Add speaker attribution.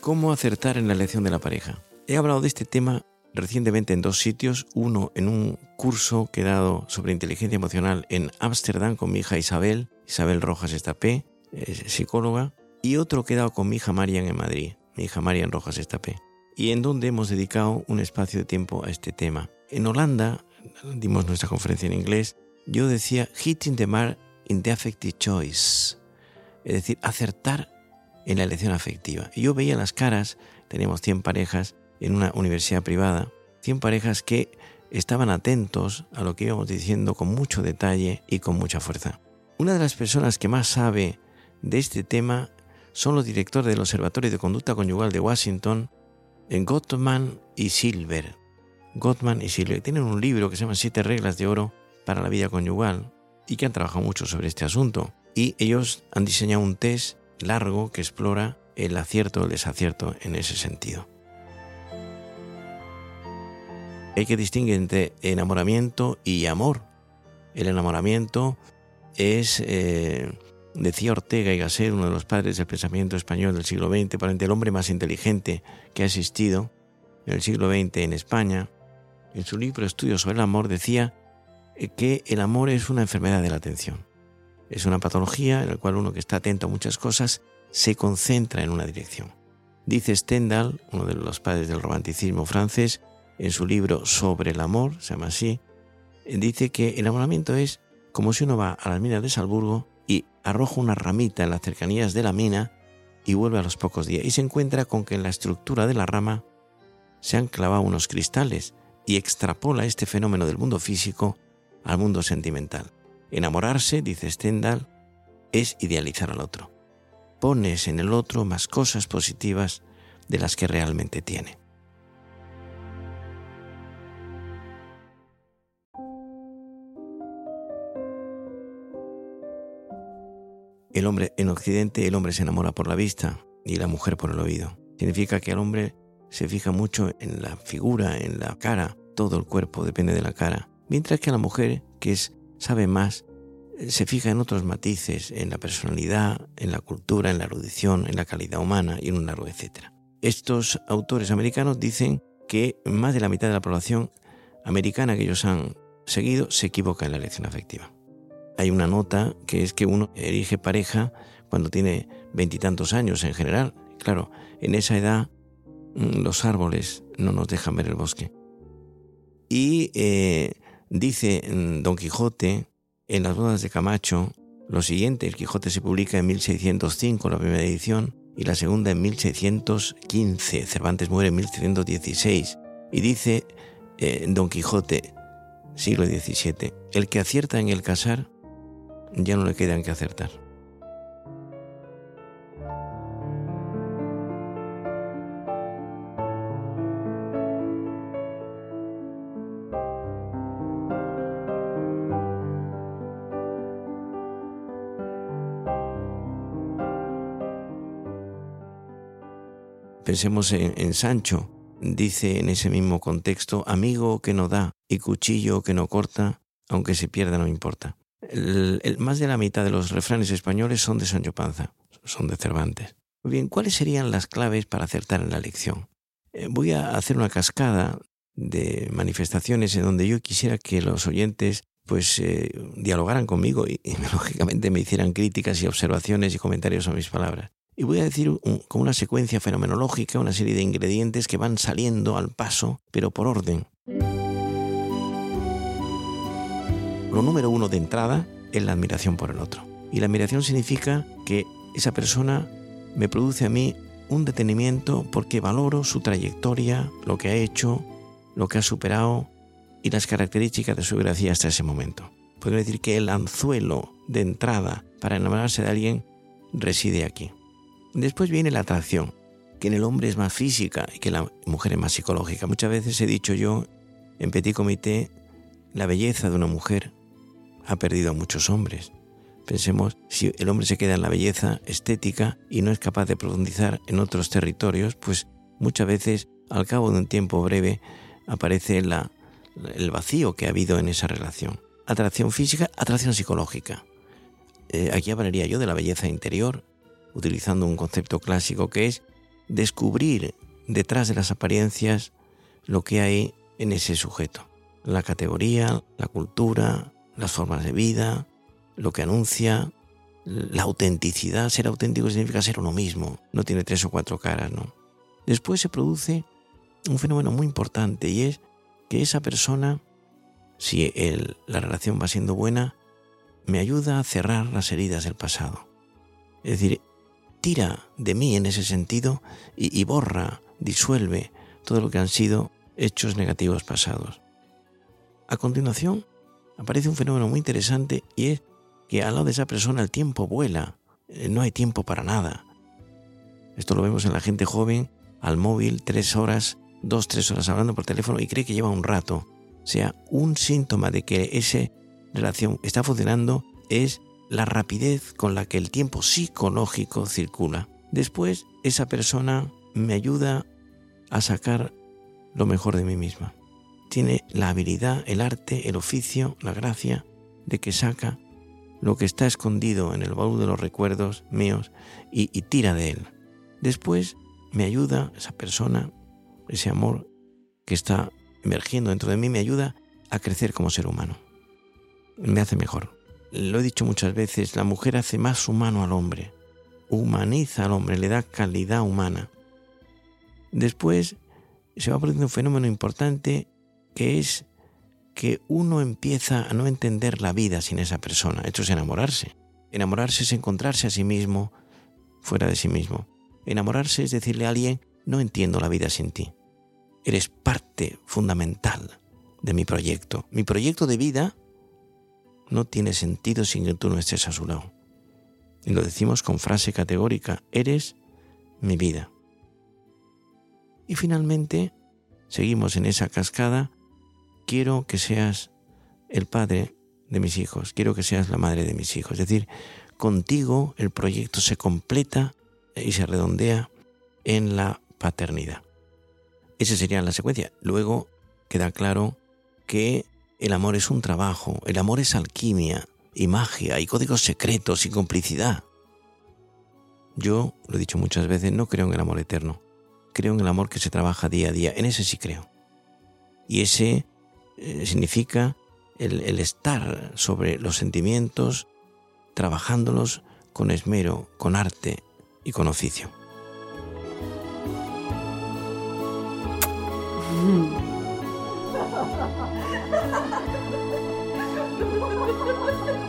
Speaker 1: ¿Cómo acertar en la elección de la pareja? He hablado de este tema recientemente en dos sitios, uno en un curso que he dado sobre inteligencia emocional en Ámsterdam con mi hija Isabel, Isabel Rojas Estapé, psicóloga, y otro que he dado con mi hija Marian en Madrid, mi hija Marian Rojas Estapé, y en donde hemos dedicado un espacio de tiempo a este tema. En Holanda, dimos nuestra conferencia en inglés, yo decía hitting the mark in the affective choice, es decir, acertar en la elección afectiva. Y yo veía las caras, teníamos 100 parejas en una universidad privada, 100 parejas que estaban atentos a lo que íbamos diciendo con mucho detalle y con mucha fuerza. Una de las personas que más sabe de este tema son los directores del Observatorio de Conducta Conyugal de Washington, Gottman y Silver. Gottman y Silver tienen un libro que se llama Siete Reglas de Oro para la Vida Conyugal y que han trabajado mucho sobre este asunto. Y ellos han diseñado un test largo que explora el acierto o el desacierto en ese sentido. Hay que distinguir entre enamoramiento y amor. El enamoramiento es, eh, decía Ortega y Gasset, uno de los padres del pensamiento español del siglo XX, para el hombre más inteligente que ha existido en el siglo XX en España. En su libro Estudios sobre el amor decía que el amor es una enfermedad de la atención. Es una patología en la cual uno que está atento a muchas cosas se concentra en una dirección. Dice Stendhal, uno de los padres del romanticismo francés, en su libro Sobre el amor, se llama así, dice que el enamoramiento es como si uno va a las minas de Salzburgo y arroja una ramita en las cercanías de la mina y vuelve a los pocos días y se encuentra con que en la estructura de la rama se han clavado unos cristales y extrapola este fenómeno del mundo físico al mundo sentimental. Enamorarse, dice Stendhal, es idealizar al otro. Pones en el otro más cosas positivas de las que realmente tiene. El hombre en Occidente, el hombre se enamora por la vista y la mujer por el oído. Significa que el hombre se fija mucho en la figura, en la cara, todo el cuerpo depende de la cara, mientras que la mujer, que es sabe más, eh, se fija en otros matices, en la personalidad, en la cultura, en la erudición, en la calidad humana y en un largo etcétera. Estos autores americanos dicen que más de la mitad de la población americana que ellos han seguido se equivoca en la elección afectiva. Hay una nota que es que uno elige pareja cuando tiene veintitantos años en general. Claro, en esa edad mm, los árboles no nos dejan ver el bosque. Y eh, dice mm, Don Quijote en las bodas de Camacho lo siguiente, el Quijote se publica en 1605, la primera edición, y la segunda en 1615. Cervantes muere en 1716. Y dice eh, Don Quijote, siglo XVII, el que acierta en el casar ya no le quedan que acertar. Pensemos en, Sancho. Dice en ese mismo contexto, amigo que no da y cuchillo que no corta, aunque se pierda no importa más de la mitad de los refranes españoles son de Sancho Panza, son de Cervantes. Bien, ¿cuáles serían las claves para acertar en la lección? Eh, voy a hacer una cascada de manifestaciones en donde yo quisiera que los oyentes pues eh, dialogaran conmigo y, lógicamente me hicieran críticas y observaciones y comentarios a mis palabras. Y voy a decir con una secuencia fenomenológica, una serie de ingredientes que van saliendo al paso, pero por orden. Lo número uno de entrada es la admiración por el otro. Y la admiración significa que esa persona me produce a mí un detenimiento porque valoro su trayectoria, lo que ha hecho, lo que ha superado y las características de su biografía hasta ese momento. Puedo decir que el anzuelo de entrada para enamorarse de alguien reside aquí. Después viene la atracción, que en el hombre es más física y que la mujer es más psicológica. Muchas veces he dicho yo en petit comité la belleza de una mujer ha perdido a muchos hombres. Pensemos, si el hombre se queda en la belleza estética y no es capaz de profundizar en otros territorios, pues muchas veces al cabo de un tiempo breve aparece el vacío que ha habido en esa relación. Atracción física, atracción psicológica. eh, aquí hablaría yo de la belleza interior, utilizando un concepto clásico que es descubrir detrás de las apariencias lo que hay en ese sujeto. La categoría, la cultura, las formas de vida, lo que anuncia, la autenticidad. Ser auténtico significa ser uno mismo, no tiene tres o cuatro caras, ¿no? Después se produce un fenómeno muy importante y es que esa persona, si la relación va siendo buena, me ayuda a cerrar las heridas del pasado. Es decir, tira de mí en ese sentido y, borra, disuelve todo lo que han sido hechos negativos pasados. A continuación, aparece un fenómeno muy interesante y es que al lado de esa persona el tiempo vuela, eh, no hay tiempo para nada. Esto lo vemos en la gente joven, al móvil, tres horas, dos, tres horas hablando por teléfono y cree que lleva un rato. O sea, un síntoma de que esa relación está funcionando es la rapidez con la que el tiempo psicológico circula. Después, esa persona me ayuda a sacar lo mejor de mí misma. Tiene la habilidad, el arte, el oficio, la gracia de que saca lo que está escondido en el baúl de los recuerdos míos y, tira de él. Después me ayuda esa persona, ese amor que está emergiendo dentro de mí, me ayuda a crecer como ser humano. Me hace mejor. Lo he dicho muchas veces, la mujer hace más humano al hombre, humaniza al hombre, le da calidad humana. Después se va produciendo un fenómeno importante que es que uno empieza a no entender la vida sin esa persona. Esto es enamorarse. Enamorarse es encontrarse a sí mismo fuera de sí mismo. Enamorarse es decirle a alguien, no entiendo la vida sin ti. Eres parte fundamental de mi proyecto. Mi proyecto de vida no tiene sentido sin que tú no estés a su lado. Y lo decimos con frase categórica, eres mi vida. Y finalmente, seguimos en esa cascada, quiero que seas el padre de mis hijos, quiero que seas la madre de mis hijos. Es decir, contigo el proyecto se completa y se redondea en la paternidad. Esa sería la secuencia. Luego queda claro que el amor es un trabajo, el amor es alquimia y magia y códigos secretos y complicidad. Yo, lo he dicho muchas veces, no creo en el amor eterno creo en el amor que se trabaja día a día, en ese sí creo. Y ese eh, significa el, el estar sobre los sentimientos, trabajándolos con esmero, con arte y con oficio. すいません。